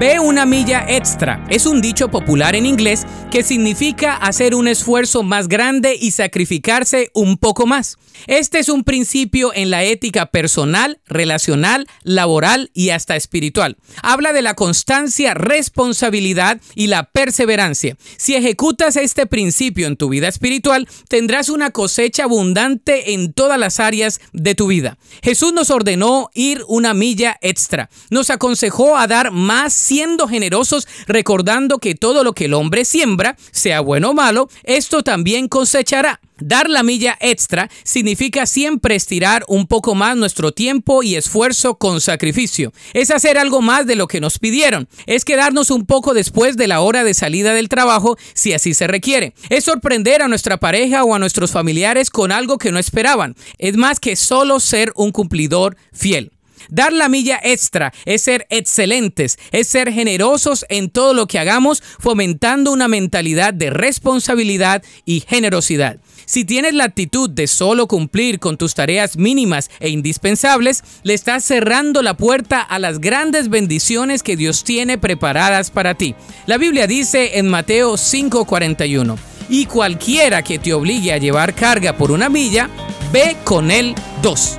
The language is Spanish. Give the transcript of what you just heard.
Ve una milla extra. Es un dicho popular en inglés que significa hacer un esfuerzo más grande y sacrificarse un poco más. Este es un principio en la ética personal, relacional, laboral y hasta espiritual. Habla de la constancia, responsabilidad y la perseverancia. Si ejecutas este principio en tu vida espiritual, tendrás una cosecha abundante en todas las áreas de tu vida. Jesús nos ordenó ir una milla extra. Nos aconsejó a dar más siendo generosos, recordando que todo lo que el hombre siembra, sea bueno o malo, esto también cosechará. Dar la milla extra significa siempre estirar un poco más nuestro tiempo y esfuerzo con sacrificio. Es hacer algo más de lo que nos pidieron. Es quedarnos un poco después de la hora de salida del trabajo si así se requiere. Es sorprender a nuestra pareja o a nuestros familiares con algo que no esperaban. Es más que solo ser un cumplidor fiel. Dar la milla extra es ser excelentes, es ser generosos en todo lo que hagamos, fomentando una mentalidad de responsabilidad y generosidad. Si tienes la actitud de solo cumplir con tus tareas mínimas e indispensables, le estás cerrando la puerta a las grandes bendiciones que Dios tiene preparadas para ti. La Biblia dice en Mateo 5:41, y cualquiera que te obligue a llevar carga por una milla, ve con él dos.